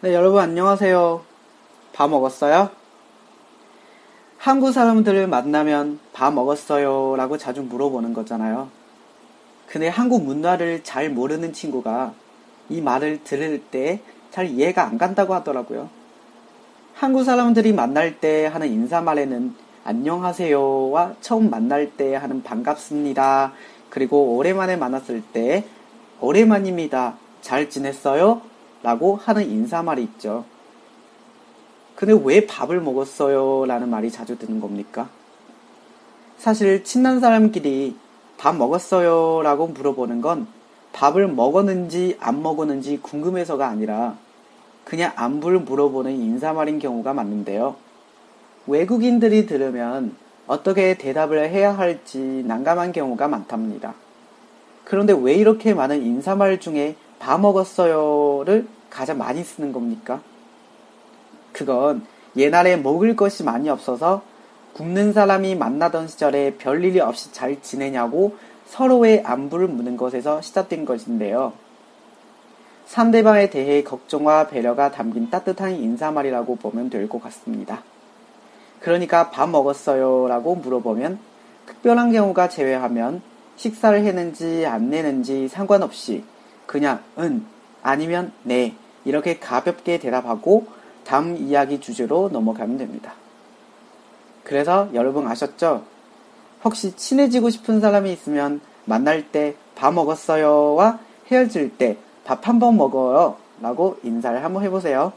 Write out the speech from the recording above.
네, 여러분 안녕하세요. 밥 먹었어요? 한국 사람들을 만나면 밥 먹었어요? 라고 자주 물어보는 거잖아요. 근데 한국 문화를 잘 모르는 친구가 이 말을 들을 때 잘 이해가 안 간다고 하더라고요. 한국 사람들이 만날 때 하는 인사말에는 안녕하세요와 처음 만날 때 하는 반갑습니다. 그리고 오랜만에 만났을 때 오랜만입니다. 잘 지냈어요? 라고 하는 인사말이 있죠. 근데 왜 밥을 먹었어요? 라는 말이 자주 드는 겁니까? 사실 친한 사람끼리 밥 먹었어요? 라고 물어보는 건 밥을 먹었는지 안 먹었는지 궁금해서가 아니라 그냥 안부를 물어보는 인사말인 경우가 많은데요. 외국인들이 들으면 어떻게 대답을 해야 할지 난감한 경우가 많답니다. 그런데 왜 이렇게 많은 인사말 중에 밥 먹었어요를 가장 많이 쓰는 겁니까? 그건 옛날에 먹을 것이 많이 없어서 굶는 사람이 만나던 시절에 별일이 없이 잘 지내냐고 서로의 안부를 묻는 것에서 시작된 것인데요. 상대방에 대해 걱정과 배려가 담긴 따뜻한 인사말이라고 보면 될 것 같습니다. 그러니까 밥 먹었어요? 라고 물어보면 특별한 경우가 제외하면 식사를 했는지 안 내는지 상관없이 그냥 은 아니면 네 이렇게 가볍게 대답하고 다음 이야기 주제로 넘어가면 됩니다. 그래서 여러분 아셨죠? 혹시 친해지고 싶은 사람이 있으면 만날 때 밥 먹었어요와 헤어질 때 밥 한 번 먹어요 라고 인사를 한번 해보세요.